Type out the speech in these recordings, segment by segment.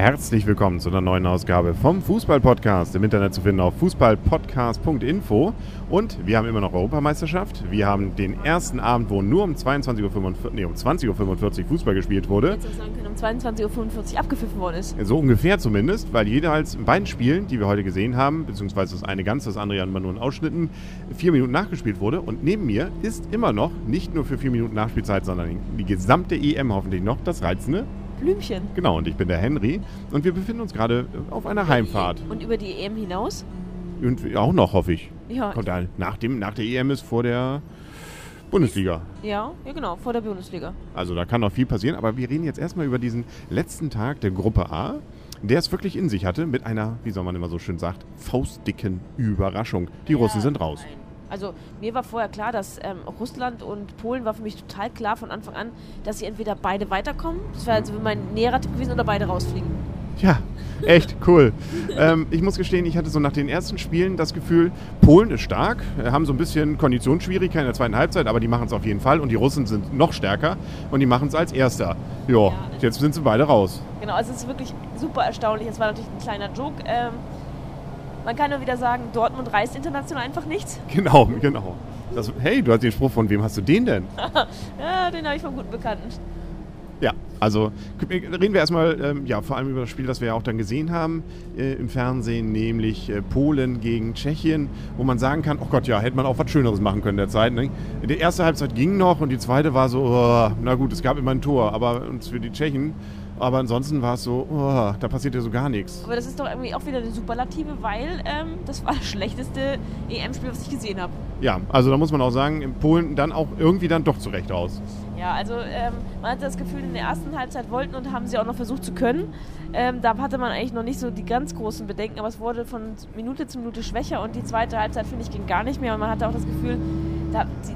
Herzlich willkommen zu einer neuen Ausgabe vom Fußball-Podcast. Im Internet zu finden auf fußballpodcast.info. Und wir haben immer noch Europameisterschaft. Wir haben den ersten Abend, wo nur um 22.45 Uhr, nee, um 20.45 Uhr Fußball gespielt wurde. Jetzt sagen können, um 22.45 Uhr abgepfiffen worden ist. So ungefähr zumindest, weil jeweils in beiden Spielen, die wir heute gesehen haben, beziehungsweise das eine ganz, das andere ja nur in Ausschnitten, vier Minuten nachgespielt wurde. Und neben mir ist immer noch, nicht nur für vier Minuten Nachspielzeit, sondern die gesamte EM hoffentlich noch, das reizende Blümchen. Genau, und ich bin der Henry und wir befinden uns gerade auf einer Heimfahrt. Und über die EM hinaus? Und auch noch, hoffe ich. Ja. Kommt da, nach, dem, nach der EM ist vor der Bundesliga. Ja, ja, genau, vor der Bundesliga. Also da kann noch viel passieren, aber wir reden jetzt erstmal über diesen letzten Tag der Gruppe A, der es wirklich in sich hatte mit einer, wie soll man immer so schön sagt, faustdicken Überraschung. Die Ja, Russen sind raus. nein. Also mir war vorher klar, dass ähm, Russland und Polen war für mich total klar von Anfang an, dass sie entweder beide weiterkommen, das wäre also mein näherer Tipp gewesen, oder beide rausfliegen. Ja, echt cool. ähm, ich muss gestehen, ich hatte so nach den ersten Spielen das Gefühl, Polen ist stark, äh, haben so ein bisschen Konditionsschwierigkeiten in der zweiten Halbzeit, aber die machen es auf jeden Fall. Und die Russen sind noch stärker und die machen es als Erster. Jo, Ja. jetzt sind sie beide raus. Genau, also es ist wirklich super erstaunlich. Es war natürlich ein kleiner Joke. Ähm, man kann nur wieder sagen, Dortmund reißt international einfach nichts. Genau, genau. Das, hey, du hast den Spruch, von wem hast du den denn? Ja, den habe ich vom guten Bekannten. Ja, also reden wir erstmal ähm, ja, vor allem über das Spiel, das wir ja auch dann gesehen haben äh, im Fernsehen, nämlich äh, Polen gegen Tschechien, wo man sagen kann, oh Gott, ja, hätte man auch was Schöneres machen können derzeit. Ne? Die erste Halbzeit ging noch und die zweite war so, oh, na gut, es gab immer ein Tor, aber uns für die Tschechen, aber ansonsten war es so, oh, da passiert ja so gar nichts. Aber das ist doch irgendwie auch wieder eine Superlative, weil ähm, das war das schlechteste EM-Spiel, was ich gesehen habe. Ja, also da muss man auch sagen, in Polen dann auch irgendwie dann doch zurecht aus. Ja, also ähm, man hatte das Gefühl, in der ersten Halbzeit wollten und haben sie auch noch versucht zu können. Ähm, da hatte man eigentlich noch nicht so die ganz großen Bedenken, aber es wurde von Minute zu Minute schwächer und die zweite Halbzeit, finde ich, ging gar nicht mehr. Und man hatte auch das Gefühl,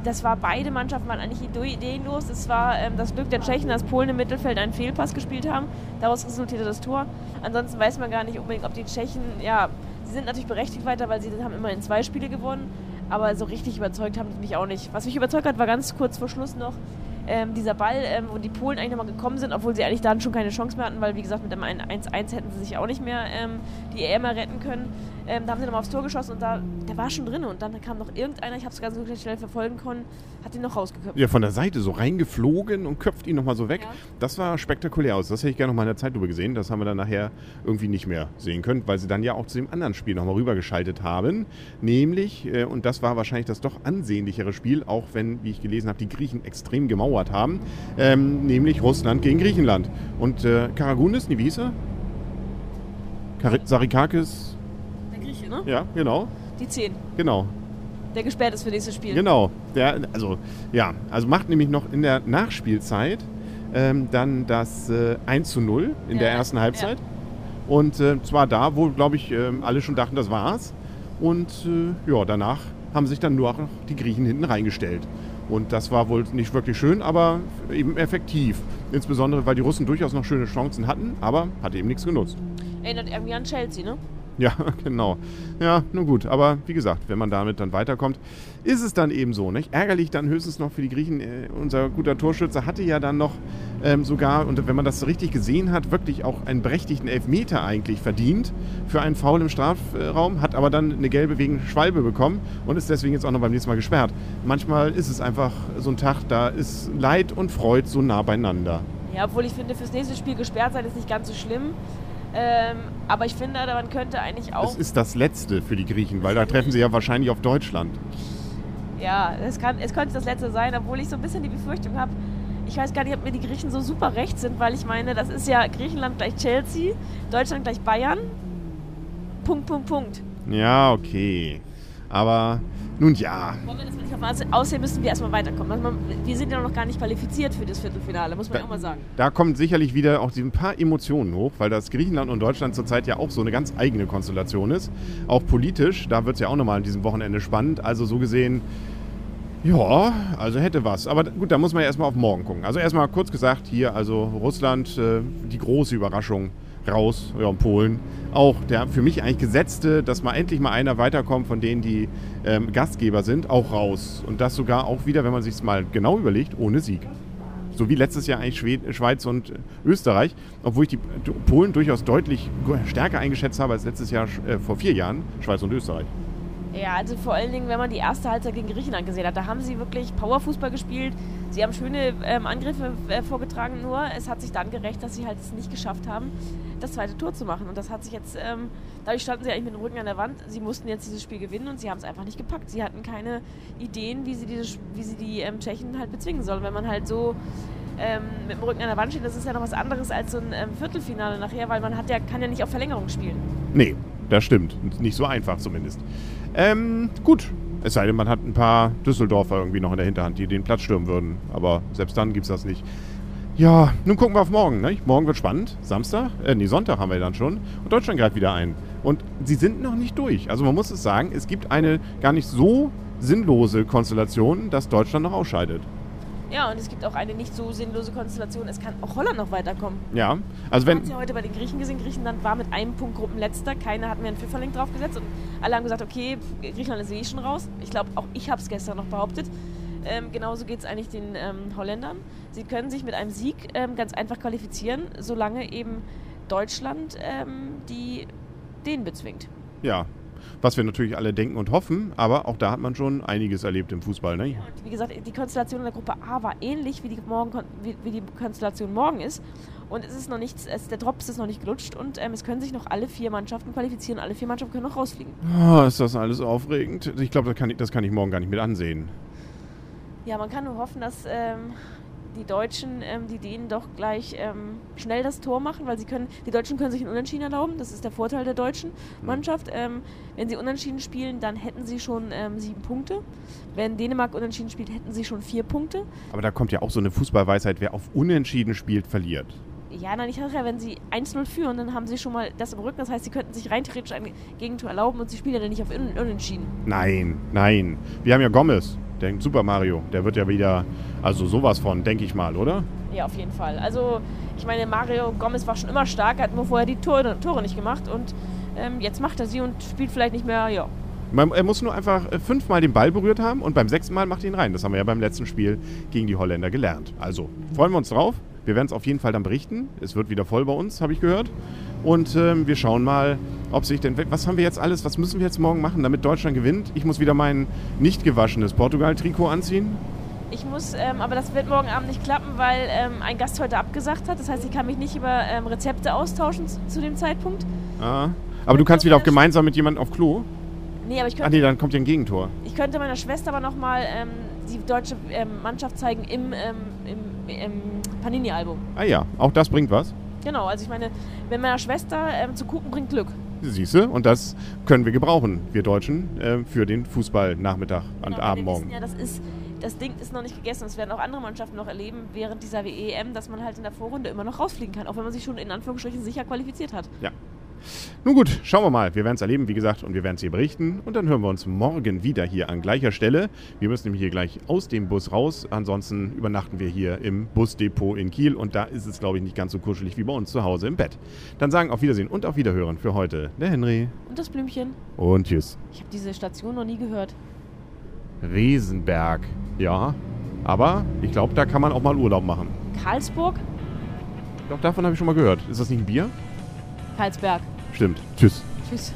das war beide Mannschaften waren eigentlich ideenlos. Es war ähm, das Glück der Tschechen, dass Polen im Mittelfeld einen Fehlpass gespielt haben. Daraus resultierte das Tor. Ansonsten weiß man gar nicht unbedingt, ob die Tschechen, ja, sie sind natürlich berechtigt weiter, weil sie haben immerhin zwei Spiele gewonnen. Aber so richtig überzeugt haben die mich auch nicht. Was mich überzeugt hat, war ganz kurz vor Schluss noch ähm, dieser Ball, ähm, wo die Polen eigentlich nochmal gekommen sind, obwohl sie eigentlich dann schon keine Chance mehr hatten, weil wie gesagt mit dem 1-1 hätten sie sich auch nicht mehr ähm, die EM retten können. Ähm, da haben sie nochmal aufs Tor geschossen und da, der war schon drin und dann kam noch irgendeiner, ich habe es ganz so schnell verfolgen können, hat den noch rausgeköpft. Ja, von der Seite so reingeflogen und köpft ihn nochmal so weg. Ja. Das war spektakulär aus. Das hätte ich gerne nochmal in der Zeitlupe gesehen. Das haben wir dann nachher irgendwie nicht mehr sehen können, weil sie dann ja auch zu dem anderen Spiel nochmal rübergeschaltet haben. Nämlich, äh, und das war wahrscheinlich das doch ansehnlichere Spiel, auch wenn, wie ich gelesen habe, die Griechen extrem gemauert haben, ähm, nämlich Russland gegen Griechenland. Und äh, Karagounis, wie hieß er? Kar Sarikakis, ne? ja, genau, Die 10, genau. der gesperrt ist für nächstes Spiel. Genau. Der, also, ja, also macht nämlich noch in der Nachspielzeit ähm, dann das äh, 1 zu 0 in Ja, der ja, ersten Halbzeit. Und äh, zwar da, wo, glaube ich, ähm, alle schon dachten, das war's. Und äh, ja, danach haben sich dann nur noch die Griechen hinten reingestellt. Und das war wohl nicht wirklich schön, aber eben effektiv. Insbesondere, weil die Russen durchaus noch schöne Chancen hatten, aber hat eben nichts genutzt. Erinnert irgendwie an Chelsea, ne? Ja, genau. Ja, nun gut. Aber wie gesagt, wenn man damit dann weiterkommt, ist es dann eben so. Nicht? Ärgerlich dann höchstens noch für die Griechen. Äh, unser guter Torschütze hatte ja dann noch ähm, sogar, und wenn man das so richtig gesehen hat, wirklich auch einen berechtigten Elfmeter eigentlich verdient für einen Foul im Strafraum, hat aber dann eine gelbe wegen Schwalbe bekommen und ist deswegen jetzt auch noch beim nächsten Mal gesperrt. Manchmal ist es einfach so ein Tag, da ist Leid und Freude so nah beieinander. Ja, obwohl ich finde, fürs nächste Spiel gesperrt sein ist nicht ganz so schlimm. Ähm, aber ich finde, man könnte eigentlich auch. Es ist das Letzte für die Griechen, weil da treffen sie ja wahrscheinlich auf Deutschland. Ja, es, kann, es könnte das letzte sein, obwohl ich so ein bisschen die Befürchtung habe, ich weiß gar nicht, ob mir die Griechen so super recht sind, weil ich meine, das ist ja Griechenland gleich Chelsea, Deutschland gleich Bayern. Punkt, Punkt, Punkt. Ja, okay. Aber nun ja. Wollen wir das mal nicht auf Aussehen- Aussehen müssen wir erstmal weiterkommen. Also wir sind ja noch gar nicht qualifiziert für das Viertelfinale, muss man ja auch mal sagen. Da kommen sicherlich wieder auch ein paar Emotionen hoch, weil das Griechenland und Deutschland zurzeit ja auch so eine ganz eigene Konstellation ist. Auch politisch, da wird es ja auch nochmal an diesem Wochenende spannend. Also so gesehen, ja, also hätte was. Aber gut, da muss man ja erstmal auf morgen gucken. Also erstmal kurz gesagt, hier also Russland, äh, die große Überraschung raus, ja, Polen. Auch der für mich eigentlich gesetzte, dass mal endlich mal einer weiterkommt von denen, die ähm, Gastgeber sind, auch raus. Und das sogar auch wieder, wenn man sich mal genau überlegt, ohne Sieg. So wie letztes Jahr eigentlich Schwed Schweiz und Österreich, obwohl ich die Polen durchaus deutlich stärker eingeschätzt habe als letztes Jahr äh, vor vier Jahren Schweiz und Österreich. Ja, also vor allen Dingen, wenn man die erste Halbzeit gegen Griechenland gesehen hat, da haben sie wirklich Powerfußball gespielt. Sie haben schöne ähm, Angriffe äh, vorgetragen, nur es hat sich dann gerecht, dass sie halt es nicht geschafft haben, das zweite Tor zu machen. Und das hat sich jetzt, ähm, dadurch standen sie eigentlich mit dem Rücken an der Wand. Sie mussten jetzt dieses Spiel gewinnen und sie haben es einfach nicht gepackt. Sie hatten keine Ideen, wie sie, diese, wie sie die ähm, Tschechen halt bezwingen sollen. Wenn man halt so ähm, mit dem Rücken an der Wand steht, das ist ja noch was anderes als so ein ähm, Viertelfinale nachher, weil man hat ja, kann ja nicht auf Verlängerung spielen. Nee, das stimmt. Nicht so einfach zumindest. Ähm, gut. Es sei denn, man hat ein paar Düsseldorfer irgendwie noch in der Hinterhand, die den Platz stürmen würden. Aber selbst dann gibt es das nicht. Ja, nun gucken wir auf morgen. Ne? Morgen wird spannend. Samstag, äh, nee, Sonntag haben wir dann schon. Und Deutschland greift wieder ein. Und sie sind noch nicht durch. Also man muss es sagen, es gibt eine gar nicht so sinnlose Konstellation, dass Deutschland noch ausscheidet. Ja, und es gibt auch eine nicht so sinnlose Konstellation. Es kann auch Holland noch weiterkommen. Ja, also wenn. Man hat ja heute bei den Griechen gesehen. Griechenland war mit einem Punkt Gruppenletzter. Keiner hat mehr einen Pfifferling draufgesetzt. Und alle haben gesagt, okay, Griechenland ist eh schon raus. Ich glaube, auch ich habe es gestern noch behauptet. Ähm, genauso geht es eigentlich den ähm, Holländern. Sie können sich mit einem Sieg ähm, ganz einfach qualifizieren, solange eben Deutschland ähm, die den bezwingt. Ja, was wir natürlich alle denken und hoffen, aber auch da hat man schon einiges erlebt im Fußball. Ne? Und wie gesagt, die Konstellation in der Gruppe A war ähnlich wie die, morgen, wie, wie die Konstellation morgen ist. Und es ist noch nichts, es, der Drops ist noch nicht gelutscht und ähm, es können sich noch alle vier Mannschaften qualifizieren. Alle vier Mannschaften können noch rausfliegen. Oh, ist das alles aufregend? Ich glaube, das, das, kann ich morgen gar nicht mit ansehen. Ja, man kann nur hoffen, dass ähm, die Deutschen, ähm, die Dänen doch gleich ähm, schnell das Tor machen, weil sie können, die Deutschen können sich einen Unentschieden erlauben. Das ist der Vorteil der deutschen mhm. Mannschaft. Ähm, wenn sie Unentschieden spielen, dann hätten sie schon ähm, sieben Punkte. Wenn Dänemark Unentschieden spielt, hätten sie schon vier Punkte. Aber da kommt ja auch so eine Fußballweisheit, wer auf Unentschieden spielt, verliert. Ja, nein, ich nachher, wenn sie 1-0 führen, dann haben sie schon mal das im Rücken. Das heißt, sie könnten sich rein theoretisch ein Gegentor erlauben und sie spielen ja dann nicht auf Unentschieden. Nein, nein. Wir haben ja Gomez. Der Super Mario, der wird ja wieder, also sowas von, denke ich mal, oder? Ja, auf jeden Fall. Also, ich meine, Mario Gomez war schon immer stark, hat nur vorher die Tore, Tore nicht gemacht und ähm, jetzt macht er sie und spielt vielleicht nicht mehr, ja. Man, er muss nur einfach äh, fünfmal den Ball berührt haben und beim sechsten Mal macht er ihn rein. Das haben wir ja beim letzten Spiel gegen die Holländer gelernt. Also, freuen wir uns drauf. Wir werden es auf jeden Fall dann berichten. Es wird wieder voll bei uns, habe ich gehört. Und ähm, wir schauen mal, ob sich denn. Was haben wir jetzt alles? Was müssen wir jetzt morgen machen, damit Deutschland gewinnt? Ich muss wieder mein nicht gewaschenes Portugal-Trikot anziehen. Ich muss, ähm, aber das wird morgen Abend nicht klappen, weil ähm, ein Gast heute abgesagt hat. Das heißt, ich kann mich nicht über ähm, Rezepte austauschen zu, zu, dem Zeitpunkt. Ah. Aber du kannst wieder auf gemeinsam mit jemandem auf Klo? Nee, aber ich könnte. Ach nee, dann kommt ja ein Gegentor. Ich könnte meiner Schwester aber nochmal ähm, die deutsche ähm, Mannschaft zeigen im, ähm, im, im Panini-Album. Ah ja, auch das bringt was. Genau, also ich meine, wenn meiner Schwester ähm, zu gucken bringt Glück. Siehste, und das können wir gebrauchen, wir Deutschen, äh, für den Fußballnachmittag genau, und Abend morgen. Ja, das ist, das Ding ist noch nicht gegessen. Das werden auch andere Mannschaften noch erleben während dieser WEM, dass man halt in der Vorrunde immer noch rausfliegen kann, auch wenn man sich schon in Anführungsstrichen sicher qualifiziert hat. Ja, nun gut, schauen wir mal. Wir werden es erleben, wie gesagt, und wir werden es hier berichten. Und dann hören wir uns morgen wieder hier an gleicher Stelle. Wir müssen nämlich hier gleich aus dem Bus raus. Ansonsten übernachten wir hier im Busdepot in Kiel. Und da ist es, glaube ich, nicht ganz so kuschelig wie bei uns zu Hause im Bett. Dann sagen auf Wiedersehen und auf Wiederhören für heute der Henry. Und das Blümchen. Und tschüss. Ich habe diese Station noch nie gehört. Riesenberg. Ja, aber ich glaube, da kann man auch mal Urlaub machen. Karlsburg? Doch, davon habe ich schon mal gehört. Ist das nicht ein Bier? Karlsberg. Stimmt. Tschüss. Tschüss.